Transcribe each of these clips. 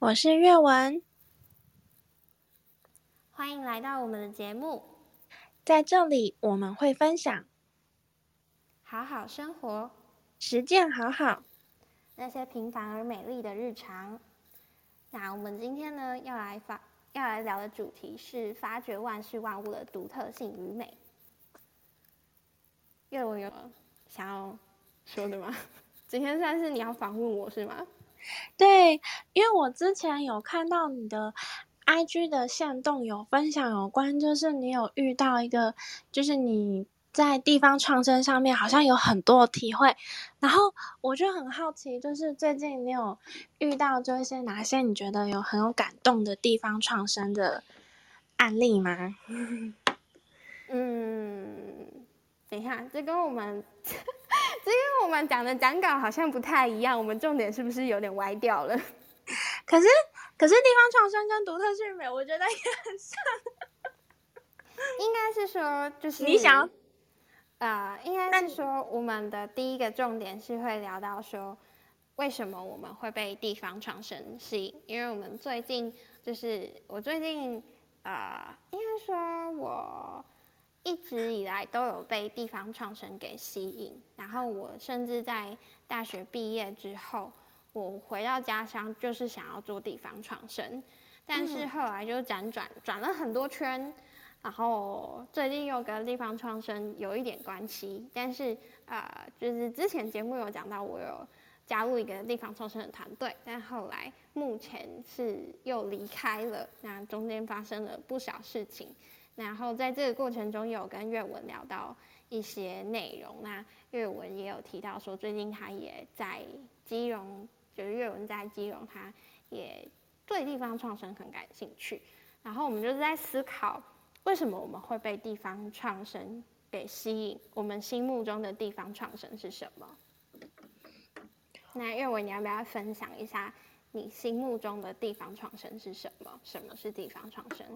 我是月文，欢迎来到我们的节目。在这里我们会分享好好生活、实践好好那些平凡而美丽的日常。那我们今天呢，要来发要来聊的主题是发掘万事万物的独特性与美。月文有想要说的吗？今天算是你要访问我是吗？对，因为我之前有看到你的 IG 的线动有分享有关，就是你有遇到一个，就是你在地方创生上面好像有很多体会，然后我就很好奇，就是最近你有遇到这些哪些你觉得有很有感动的地方创生的案例吗？嗯，等一下，这跟我们。我们讲的讲稿好像不太一样，我们重点是不是有点歪掉了？可是，可是地方创生跟独特性美，我觉得也很像。应该是说，就是你想，呃，应该是说，我们的第一个重点是会聊到说，为什么我们会被地方创生吸引？因为我们最近就是我最近，呃，应该说我。一直以来都有被地方创生给吸引，然后我甚至在大学毕业之后，我回到家乡就是想要做地方创生，但是后来就辗转转了很多圈，然后最近又跟地方创生有一点关系，但是呃，就是之前节目有讲到我有加入一个地方创生的团队，但后来目前是又离开了，那中间发生了不少事情。然后在这个过程中，有跟岳文聊到一些内容。那岳文也有提到说，最近他也在基隆，就是岳文在基隆，他也对地方创生很感兴趣。然后我们就是在思考，为什么我们会被地方创生给吸引？我们心目中的地方创生是什么？那岳文，你要不要分享一下你心目中的地方创生是什么？什么是地方创生？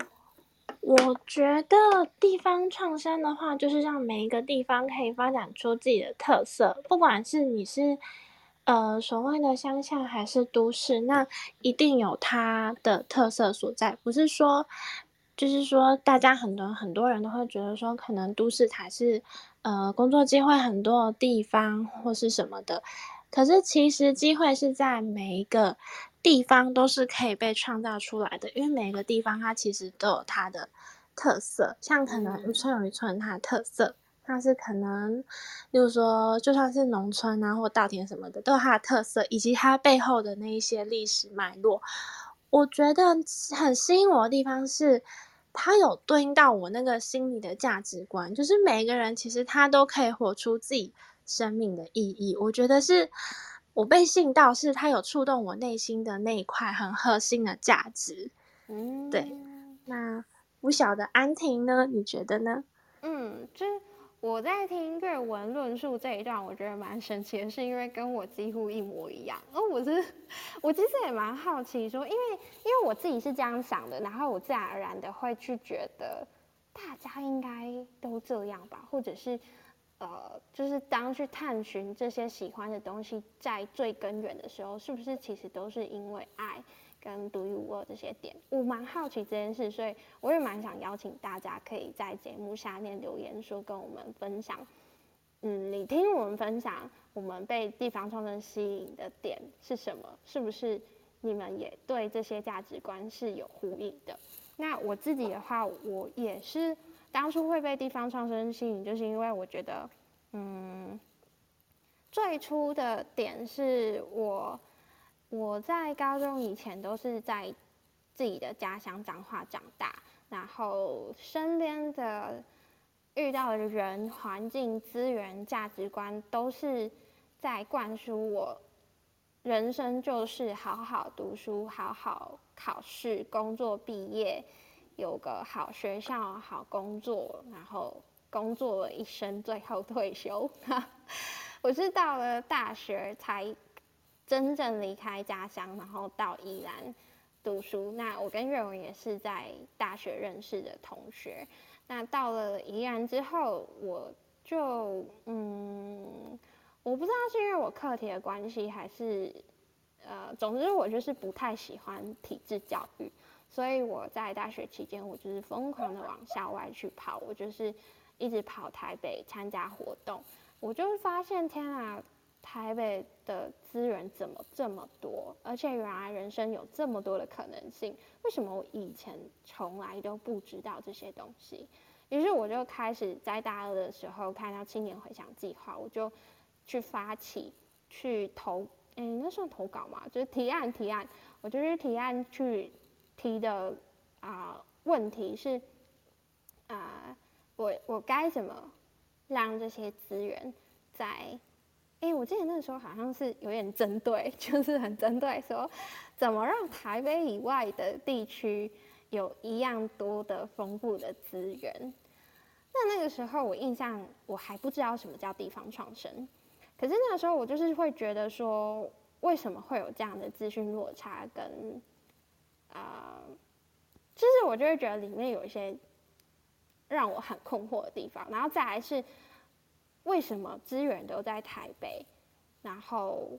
我觉得地方创生的话，就是让每一个地方可以发展出自己的特色。不管是你是呃所谓的乡下还是都市，那一定有它的特色所在。不是说，就是说大家很多很多人都会觉得说，可能都市才是呃工作机会很多的地方或是什么的。可是其实机会是在每一个。地方都是可以被创造出来的，因为每个地方它其实都有它的特色。像可能一村有一村它的特色，它是可能，例如说就算是农村啊或稻田什么的，都有它的特色，以及它背后的那一些历史脉络。我觉得很吸引我的地方是，它有对应到我那个心里的价值观，就是每个人其实他都可以活出自己生命的意义。我觉得是。我被信到，是它有触动我内心的那一块很核心的价值。嗯，对。那不晓得安婷呢？你觉得呢？嗯，就是我在听阅文论述这一段，我觉得蛮神奇的，是因为跟我几乎一模一样。哦，我是我其实也蛮好奇，说因为因为我自己是这样想的，然后我自然而然的会去觉得大家应该都这样吧，或者是。呃，就是当去探寻这些喜欢的东西，在最根源的时候，是不是其实都是因为爱跟独一无二这些点？我蛮好奇这件事，所以我也蛮想邀请大家可以在节目下面留言，说跟我们分享。嗯，你听我们分享，我们被地方创生吸引的点是什么？是不是你们也对这些价值观是有呼应的？那我自己的话，我也是。当初会被地方创生吸引，就是因为我觉得，嗯，最初的点是我我在高中以前都是在自己的家乡彰化长大，然后身边的遇到的人、环境、资源、价值观都是在灌输我人生就是好好读书、好好考试、工作、毕业。有个好学校、好工作，然后工作了一生，最后退休。我是到了大学才真正离开家乡，然后到宜兰读书。那我跟岳文也是在大学认识的同学。那到了宜兰之后，我就嗯，我不知道是因为我课题的关系，还是呃，总之我就是不太喜欢体制教育，所以我在大学期间，我就是疯狂的往校外去跑，我就是一直跑台北参加活动，我就发现天啊，台北的资源怎么这么多，而且原来人生有这么多的可能性，为什么我以前从来都不知道这些东西？于是我就开始在大二的时候看到青年回想计划，我就去发起去投。哎，那算投稿嘛？就是提案，提案。我就是提案去提的啊，问题是啊，我我该怎么让这些资源在？哎，我记得那时候好像是有点针对，就是很针对说，怎么让台北以外的地区有一样多的丰富的资源？那那个时候我印象我还不知道什么叫地方创生。可是那个时候，我就是会觉得说，为什么会有这样的资讯落差？跟啊，就是我就会觉得里面有一些让我很困惑的地方。然后再来是，为什么资源都在台北？然后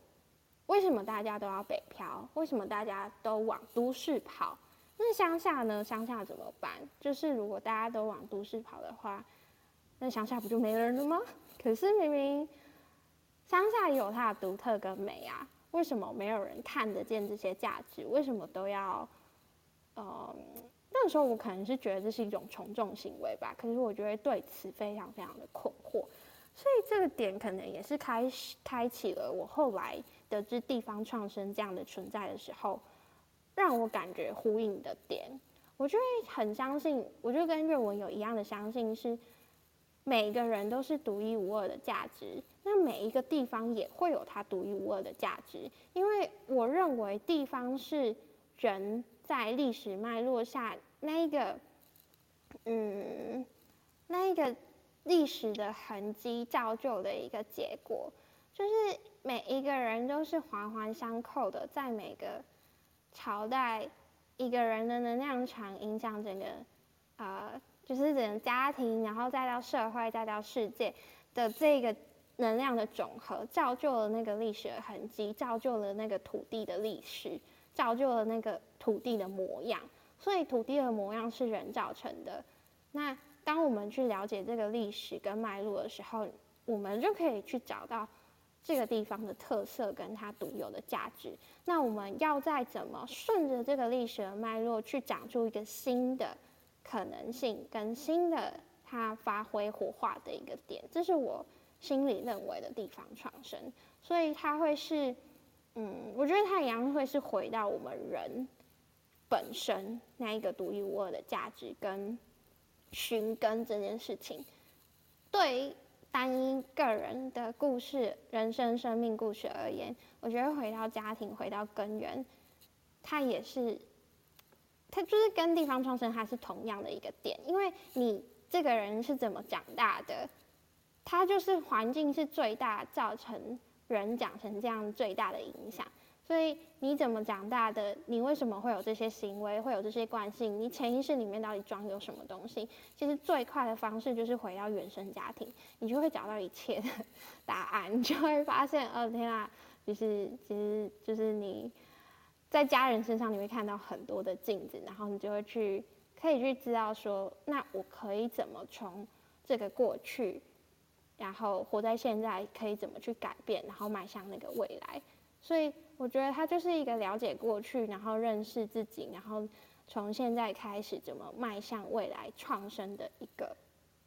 为什么大家都要北漂？为什么大家都往都市跑？那乡下呢？乡下怎么办？就是如果大家都往都市跑的话，那乡下不就没人了吗？可是明明。乡下也有它的独特跟美啊，为什么没有人看得见这些价值？为什么都要？呃，那个时候我可能是觉得这是一种从众行为吧，可是我觉得对此非常非常的困惑，所以这个点可能也是开开启了我后来得知地方创生这样的存在的时候，让我感觉呼应的点，我就会很相信，我就跟热文有一样的相信是。每一个人都是独一无二的价值，那每一个地方也会有它独一无二的价值，因为我认为地方是人在历史脉络下那一个，嗯，那一个历史的痕迹造就的一个结果，就是每一个人都是环环相扣的，在每个朝代，一个人的能量场影响整个，呃。就是整个家庭，然后再到社会，再到世界的这个能量的总和，造就了那个历史的痕迹，造就了那个土地的历史，造就了那个土地的模样。所以土地的模样是人造成的。那当我们去了解这个历史跟脉络的时候，我们就可以去找到这个地方的特色跟它独有的价值。那我们要再怎么顺着这个历史的脉络去长出一个新的？可能性跟新的它发挥活化的一个点，这是我心里认为的地方创生，所以它会是，嗯，我觉得它一样会是回到我们人本身那一个独一无二的价值跟寻根这件事情。对单一个人的故事、人生、生命故事而言，我觉得回到家庭、回到根源，它也是。它就是跟地方创生它是同样的一个点，因为你这个人是怎么长大的，它就是环境是最大造成人长成这样最大的影响。所以你怎么长大的，你为什么会有这些行为，会有这些惯性？你潜意识里面到底装有什么东西？其实最快的方式就是回到原生家庭，你就会找到一切的 答案，你就会发现，哦天啊，就是其实就是你。在家人身上，你会看到很多的镜子，然后你就会去可以去知道说，那我可以怎么从这个过去，然后活在现在，可以怎么去改变，然后迈向那个未来。所以我觉得它就是一个了解过去，然后认识自己，然后从现在开始怎么迈向未来创生的一个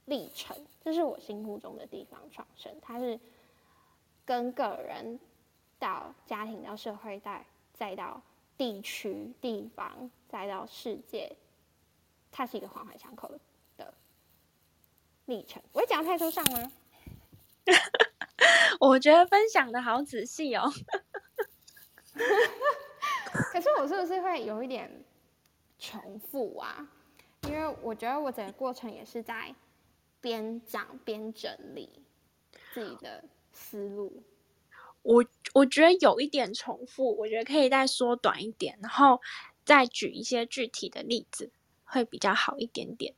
历程。这是我心目中的地方创生，它是跟个人到家庭到社会再再到。地区、地方，再到世界，它是一个环环相扣的历程。我讲太抽象吗？我觉得分享的好仔细哦。可是我是不是会有一点重复啊？因为我觉得我整个过程也是在边讲边整理自己的思路。我我觉得有一点重复，我觉得可以再缩短一点，然后再举一些具体的例子，会比较好一点点。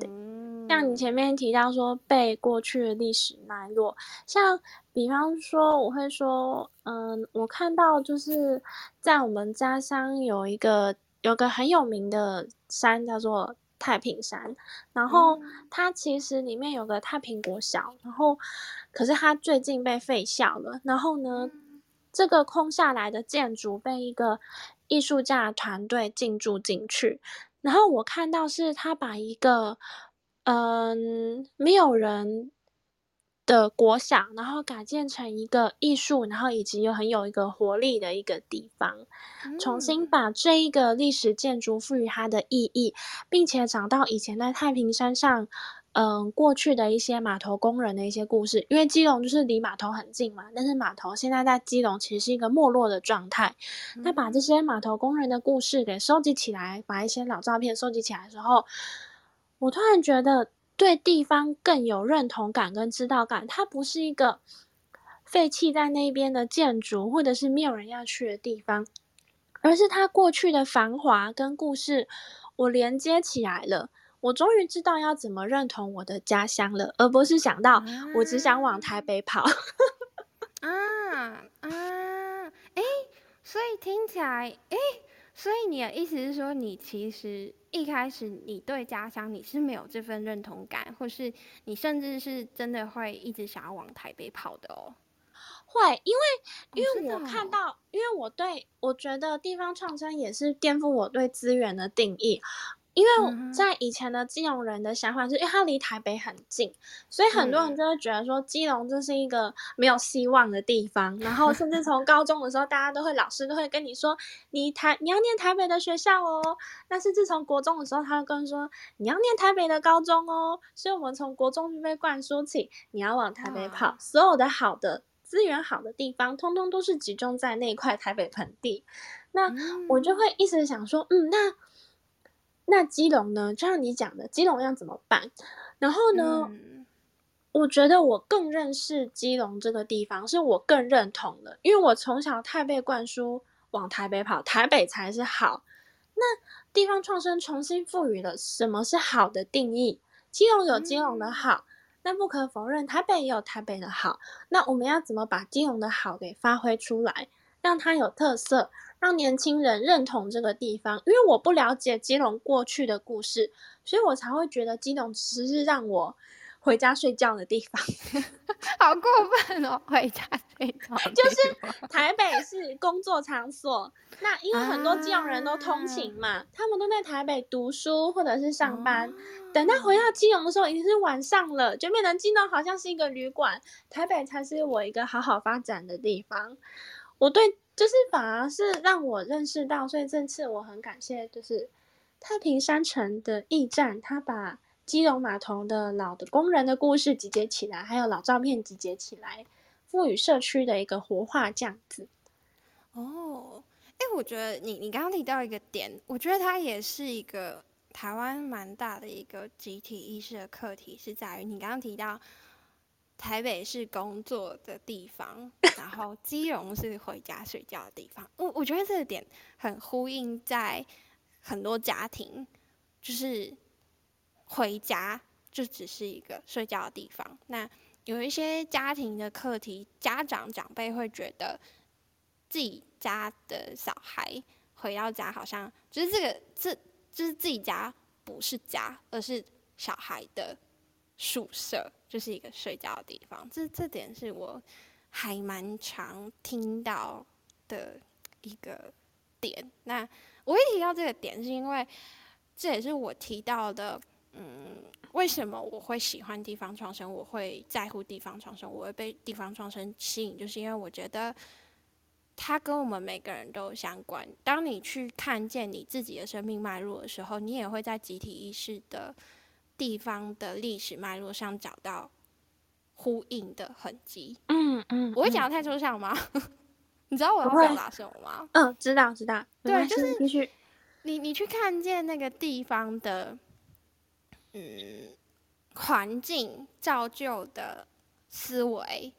对，像你前面提到说背过去的历史脉络，像比方说我会说，嗯，我看到就是在我们家乡有一个有个很有名的山叫做太平山，然后它其实里面有个太平国小，然后可是它最近被废校了，然后呢，这个空下来的建筑被一个艺术家团队进驻进去。然后我看到是他把一个，嗯，没有人的国小，然后改建成一个艺术，然后以及又很有一个活力的一个地方，重新把这一个历史建筑赋予它的意义，并且找到以前在太平山上。嗯，过去的一些码头工人的一些故事，因为基隆就是离码头很近嘛，但是码头现在在基隆其实是一个没落的状态。那把这些码头工人的故事给收集起来，把一些老照片收集起来的时候，我突然觉得对地方更有认同感跟知道感。它不是一个废弃在那边的建筑，或者是没有人要去的地方，而是它过去的繁华跟故事，我连接起来了。我终于知道要怎么认同我的家乡了，而不是想到我只想往台北跑。啊 啊！哎，所以听起来，哎，所以你的意思是说，你其实一开始你对家乡你是没有这份认同感，或是你甚至是真的会一直想要往台北跑的哦？会，因为因为我看到，因为我对我觉得地方创生也是颠覆我对资源的定义。因为在以前的基隆人的想法是，因为它离台北很近，所以很多人就会觉得说基隆这是一个没有希望的地方。然后甚至 从高中的时候，大家都会老师都会跟你说，你台你要念台北的学校哦。但是自从国中的时候，他会跟说你要念台北的高中哦。所以我们从国中就被灌输起，你要往台北跑，所有的好的资源好的地方，通通都是集中在那块台北盆地。那我就会一直想说，嗯，那。那基隆呢？就像你讲的，基隆要怎么办？然后呢？我觉得我更认识基隆这个地方，是我更认同的，因为我从小太被灌输往台北跑，台北才是好。那地方创生重新赋予了什么是好的定义？基隆有基隆的好，那不可否认，台北也有台北的好。那我们要怎么把基隆的好给发挥出来，让它有特色？让年轻人认同这个地方，因为我不了解基隆过去的故事，所以我才会觉得基隆只是让我回家睡觉的地方。好过分哦，回家睡觉。就是台北是工作场所，那因为很多基隆人都通勤嘛，他们都在台北读书或者是上班，等到回到基隆的时候已经是晚上了，就变成基隆好像是一个旅馆，台北才是我一个好好发展的地方。我对。就是反而是让我认识到，所以这次我很感谢，就是太平山城的驿站，他把基隆码头的老的工人的故事集结起来，还有老照片集结起来，赋予社区的一个活化这样子。哦，哎，我觉得你你刚刚提到一个点，我觉得它也是一个台湾蛮大的一个集体意识的课题，是在于你刚刚提到。台北是工作的地方，然后基隆是回家睡觉的地方。我我觉得这个点很呼应在很多家庭，就是回家就只是一个睡觉的地方。那有一些家庭的课题，家长长辈会觉得自己家的小孩回到家，好像就是这个这就是自己家不是家，而是小孩的宿舍。就是一个睡觉的地方，这这点是我还蛮常听到的一个点。那我会提到这个点，是因为这也是我提到的，嗯，为什么我会喜欢地方创生，我会在乎地方创生，我会被地方创生吸引，就是因为我觉得它跟我们每个人都相关。当你去看见你自己的生命脉络的时候，你也会在集体意识的。地方的历史脉络上找到呼应的痕迹。嗯嗯，我会讲的太抽象吗？你知道我要表达什么吗？嗯，知道知道。对，就是你你去看见那个地方的，嗯，环境造就的思维，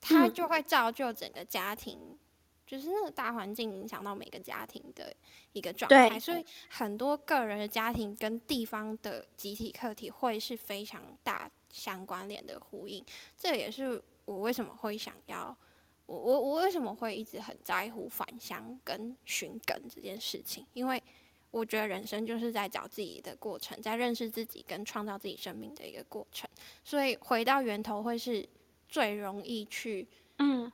它就会造就整个家庭就是那个大环境影响到每个家庭的一个状态，所以很多个人的家庭跟地方的集体课题会是非常大相关联的呼应。这也是我为什么会想要，我我我为什么会一直很在乎返乡跟寻根这件事情，因为我觉得人生就是在找自己的过程，在认识自己跟创造自己生命的一个过程，所以回到源头会是最容易去嗯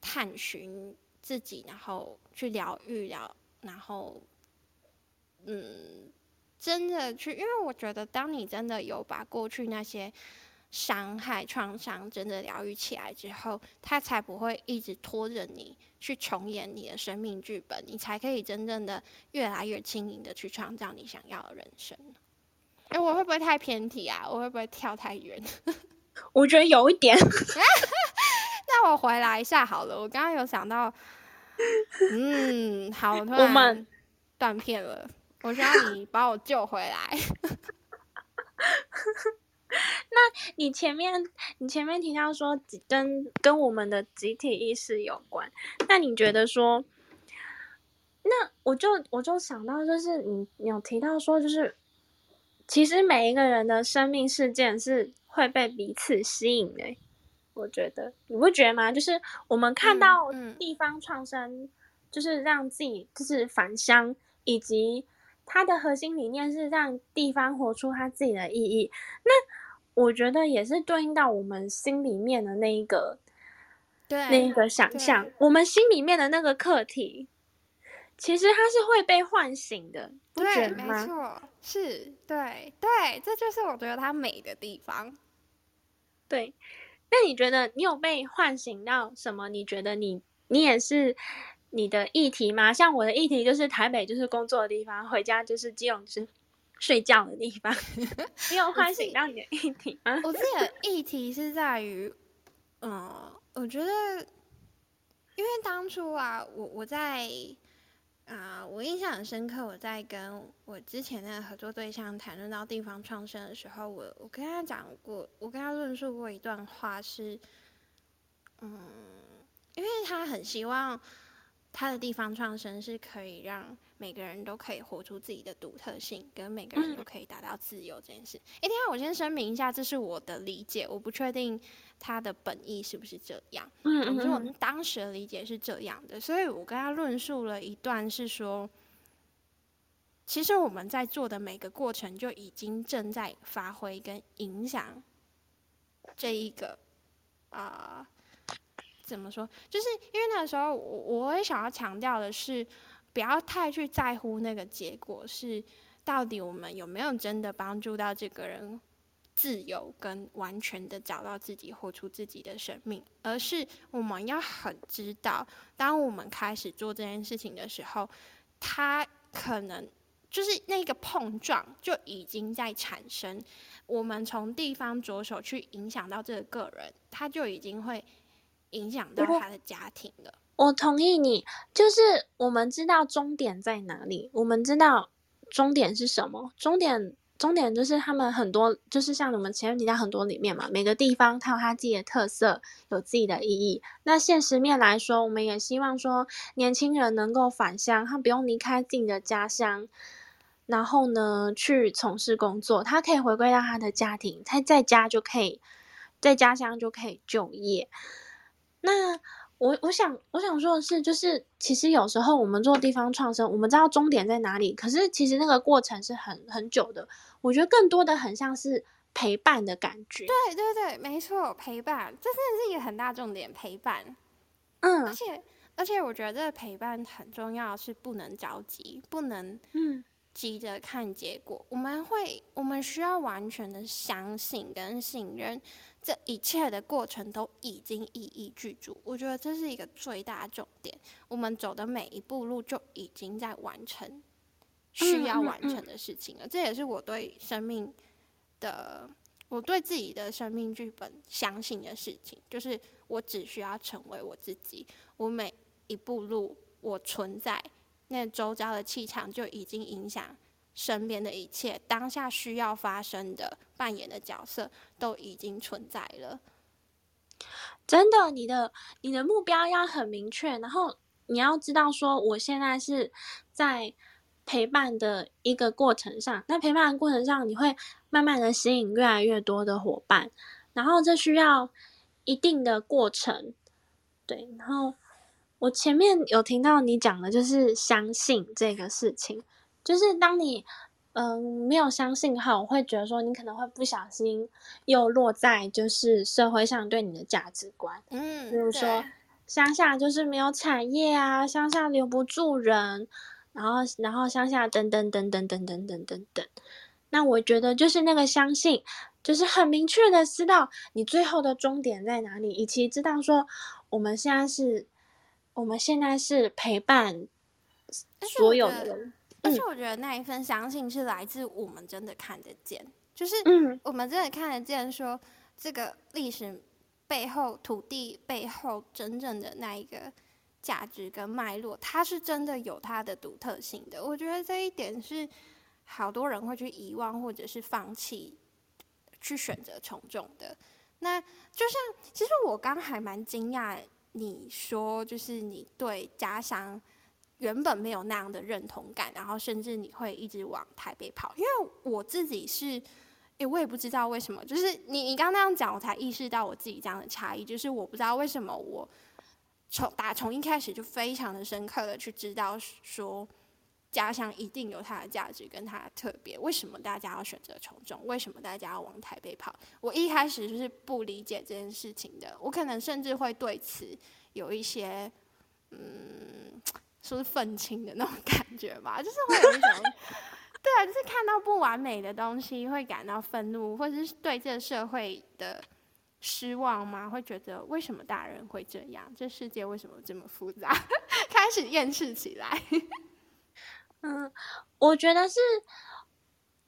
探寻。自己，然后去疗愈疗，然后，嗯，真的去，因为我觉得，当你真的有把过去那些伤害、创伤真的疗愈起来之后，它才不会一直拖着你去重演你的生命剧本，你才可以真正的越来越轻盈的去创造你想要的人生。哎，我会不会太偏题啊？我会不会跳太远？我觉得有一点。那我回来一下好了，我刚刚有想到。嗯，好，我们断片了，我需要你把我救回来。那你前面你前面提到说跟跟我们的集体意识有关，那你觉得说，那我就我就想到就是你你有提到说就是，其实每一个人的生命事件是会被彼此吸引的。我觉得你不觉得吗？就是我们看到地方创生，就是让自己就是返乡，以及它的核心理念是让地方活出它自己的意义。那我觉得也是对应到我们心里面的那一个，对那一个想象，我们心里面的那个课题，其实它是会被唤醒的，不觉得吗？没错，是对对，这就是我觉得它美的地方，对。那你觉得你有被唤醒到什么？你觉得你你也是你的议题吗？像我的议题就是台北就是工作的地方，回家就是基隆是睡觉的地方。你有唤醒到你的议题吗？我自己的议题是在于，嗯，我觉得因为当初啊，我我在。啊，我印象很深刻。我在跟我之前那个合作对象谈论到地方创生的时候，我我跟他讲过，我跟他论述过一段话，是，嗯，因为他很希望他的地方创生是可以让每个人都可以活出自己的独特性，跟每个人都可以达到自由这件事。哎，等下我先声明一下，这是我的理解，我不确定。他的本意是不是这样？嗯嗯嗯。我们当时的理解是这样的，所以我跟他论述了一段，是说，其实我们在做的每个过程就已经正在发挥跟影响这一个啊，怎么说？就是因为那个时候，我我也想要强调的是，不要太去在乎那个结果是到底我们有没有真的帮助到这个人。自由跟完全的找到自己，活出自己的生命，而是我们要很知道，当我们开始做这件事情的时候，他可能就是那个碰撞就已经在产生。我们从地方着手去影响到这个个人，他就已经会影响到他的家庭的。我同意你，就是我们知道终点在哪里，我们知道终点是什么，终点。终点就是他们很多，就是像你们前面提到很多里面嘛，每个地方它有它自己的特色，有自己的意义。那现实面来说，我们也希望说年轻人能够返乡，他不用离开自己的家乡，然后呢去从事工作，他可以回归到他的家庭，他在家就可以，在家乡就可以就业。那。我我想我想说的是，就是其实有时候我们做地方创生，我们知道终点在哪里，可是其实那个过程是很很久的。我觉得更多的很像是陪伴的感觉。对对对，没错，陪伴，这真的是一个很大重点，陪伴。嗯，而且而且我觉得这个陪伴很重要，是不能着急，不能嗯急着看结果。我们会，我们需要完全的相信跟信任。这一切的过程都已经一一具足，我觉得这是一个最大的重点。我们走的每一步路就已经在完成需要完成的事情了。这也是我对生命的，我对自己的生命剧本相信的事情，就是我只需要成为我自己。我每一步路，我存在那周遭的气场就已经影响。身边的一切，当下需要发生的扮演的角色都已经存在了。真的，你的你的目标要很明确，然后你要知道说，我现在是在陪伴的一个过程上，那陪伴的过程上，你会慢慢的吸引越来越多的伙伴，然后这需要一定的过程，对，然后我前面有听到你讲的，就是相信这个事情，就是当你。嗯，没有相信后，我会觉得说你可能会不小心又落在就是社会上对你的价值观，嗯，比如说乡下就是没有产业啊，乡下留不住人，然后然后乡下等等等等等等等等等。那我觉得就是那个相信，就是很明确的知道你最后的终点在哪里，以及知道说我们现在是，我们现在是陪伴所有的人。而且我觉得那一份相信是来自我们真的看得见，就是我们真的看得见，说这个历史背后、土地背后真正的那一个价值跟脉络，它是真的有它的独特性的。我觉得这一点是好多人会去遗忘或者是放弃，去选择从众的。那就像，其实我刚还蛮惊讶，你说就是你对家乡。原本没有那样的认同感，然后甚至你会一直往台北跑。因为我自己是，诶，我也不知道为什么，就是你你刚刚那样讲，我才意识到我自己这样的差异。就是我不知道为什么我从打从一开始就非常的深刻的去知道说，家乡一定有它的价值跟它的特别。为什么大家要选择从众？为什么大家要往台北跑？我一开始就是不理解这件事情的。我可能甚至会对此有一些，嗯。说是愤青的那种感觉吧，就是会有一种，对啊，就是看到不完美的东西会感到愤怒，或者是对这个社会的失望吗？会觉得为什么大人会这样？这世界为什么这么复杂？开始厌世起来。嗯，我觉得是，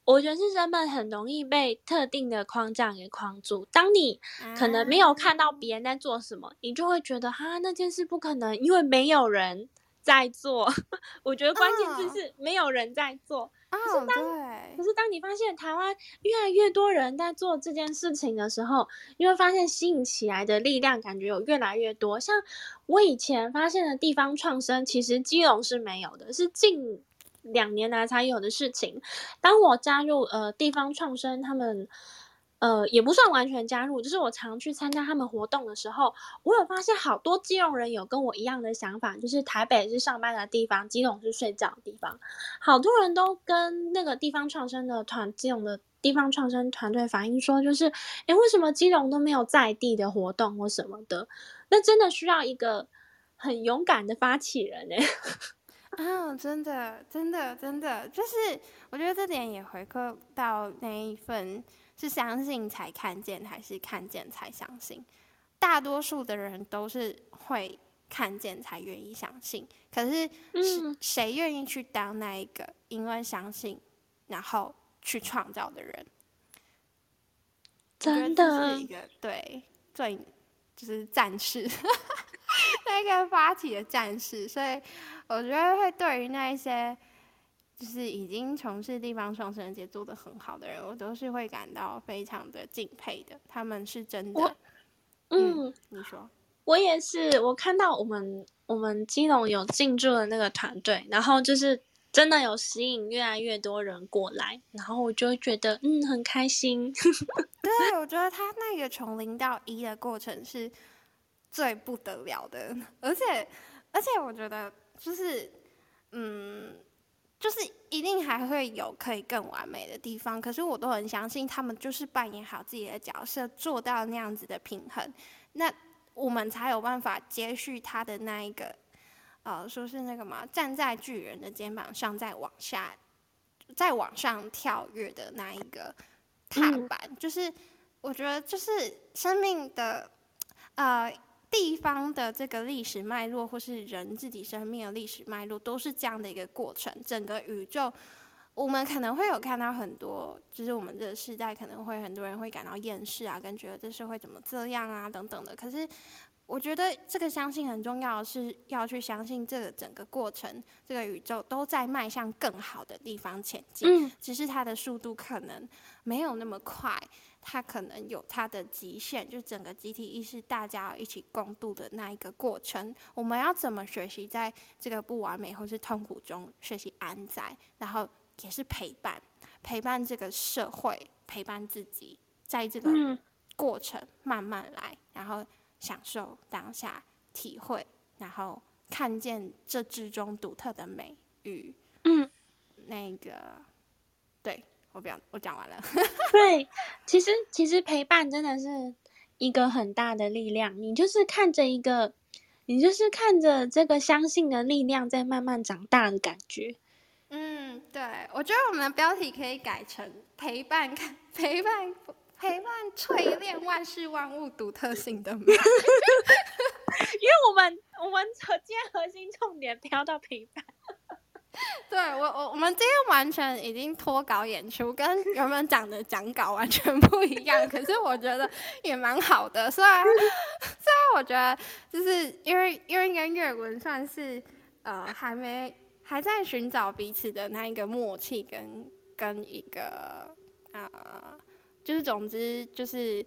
我觉得是人们很容易被特定的框架给框住。当你可能没有看到别人在做什么，你就会觉得哈那件事不可能，因为没有人。在做，我觉得关键字是没有人在做。可是当可是当你发现台湾越来越多人在做这件事情的时候，你会发现吸引起来的力量感觉有越来越多。像我以前发现的地方创生，其实基隆是没有的，是近两年来才有的事情。当我加入呃地方创生，他们。呃，也不算完全加入，就是我常去参加他们活动的时候，我有发现好多基隆人有跟我一样的想法，就是台北是上班的地方，基隆是睡觉的地方。好多人都跟那个地方创生的团，基隆的地方创生团队反映说，就是，诶，为什么基隆都没有在地的活动或什么的？那真的需要一个很勇敢的发起人呢。啊，真的，真的，真的，就是我觉得这点也回馈到那一份。是相信才看见，还是看见才相信？大多数的人都是会看见才愿意相信。可是，是谁愿意去当那一个因为相信，然后去创造的人？真的是一个对最就是战士，那个发起的战士。所以，我觉得会对于那一些。就是已经从事地方创生节做的很好的人，我都是会感到非常的敬佩的。他们是真的，嗯，你说，我也是。我看到我们我们基隆有进驻的那个团队，然后就是真的有吸引越来越多人过来，然后我就会觉得嗯很开心。对，我觉得他那个从零到一的过程是最不得了的，而且而且我觉得就是嗯。就是一定还会有可以更完美的地方，可是我都很相信他们就是扮演好自己的角色，做到那样子的平衡，那我们才有办法接续他的那一个，呃，说是那个嘛，站在巨人的肩膀上再往下，再往上跳跃的那一个踏板，就是我觉得就是生命的，呃。地方的这个历史脉络，或是人自己生命的历史脉络，都是这样的一个过程。整个宇宙，我们可能会有看到很多，就是我们这个时代可能会很多人会感到厌世啊，跟觉得这社会怎么这样啊等等的。可是我觉得这个相信很重要，是要去相信这个整个过程，这个宇宙都在迈向更好的地方前进。嗯，只是它的速度可能没有那么快，它可能有它的极限。就整个集体意识，大家一起共度的那一个过程，我们要怎么学习在这个不完美或是痛苦中学习安在，然后也是陪伴，陪伴这个社会，陪伴自己，在这个过程慢慢来，然后。享受当下，体会，然后看见这之中独特的美与嗯，那个，对我不要，我讲完了。对，其实其实陪伴真的是一个很大的力量。你就是看着一个，你就是看着这个相信的力量在慢慢长大的感觉。嗯，对，我觉得我们的标题可以改成陪伴，陪伴。陪伴淬炼万事万物独特性的美，因为我们我们今天核心重点飘到陪伴。对我我我们今天完全已经脱稿演出，跟原本讲的讲稿完全不一样。可是我觉得也蛮好的，虽然虽然我觉得就是因为因为跟月文算是呃还没还在寻找彼此的那一个默契跟跟一个啊。就是，总之就是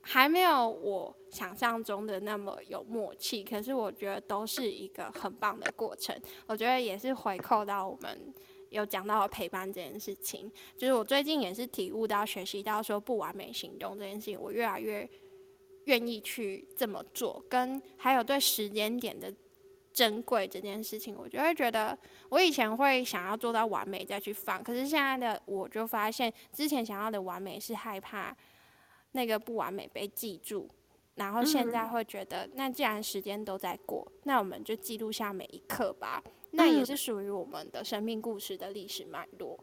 还没有我想象中的那么有默契。可是我觉得都是一个很棒的过程。我觉得也是回扣到我们有讲到陪伴这件事情。就是我最近也是体悟到、学习到说不完美行动这件事情，我越来越愿意去这么做。跟还有对时间点的。珍贵这件事情，我就会觉得，我以前会想要做到完美再去放，可是现在的我就发现，之前想要的完美是害怕那个不完美被记住，然后现在会觉得，那既然时间都在过，那我们就记录下每一刻吧，那也是属于我们的生命故事的历史脉络。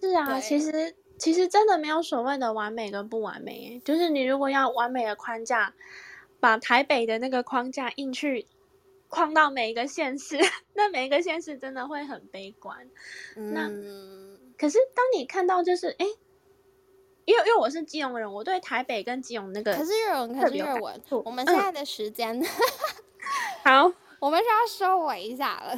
是啊，其实其实真的没有所谓的完美跟不完美，就是你如果要完美的框架，把台北的那个框架印去。框到每一个县市，那每一个县市真的会很悲观。那可是当你看到就是哎，因为因为我是基隆人，我对台北跟基隆那个可是日文可是日文。我们现在的时间 好，我们需要收尾一下了。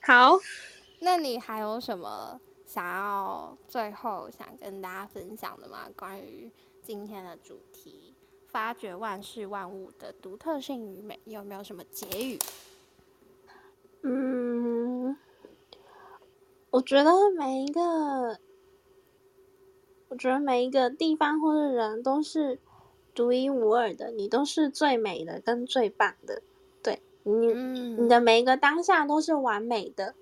好，那你还有什么想要最后想跟大家分享的吗？关于今天的主题？发掘万事万物的独特性与美，有没有什么结语？嗯，我觉得每一个，我觉得每一个地方或者人都是独一无二的，你都是最美的跟最棒的。对你，你的每一个当下都是完美的，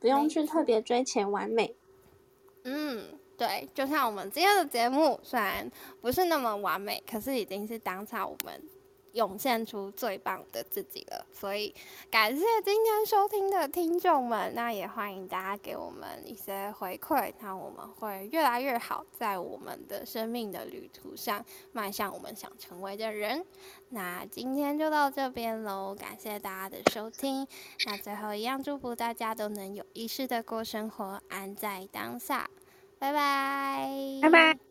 不用去特别追求完美。嗯。对，就像我们今天的节目，虽然不是那么完美，可是已经是当下我们涌现出最棒的自己了。所以感谢今天收听的听众们，那也欢迎大家给我们一些回馈，那我们会越来越好，在我们的生命的旅途上迈向我们想成为的人。那今天就到这边喽，感谢大家的收听。那最后一样，祝福大家都能有意识的过生活，安在当下。拜拜，拜拜。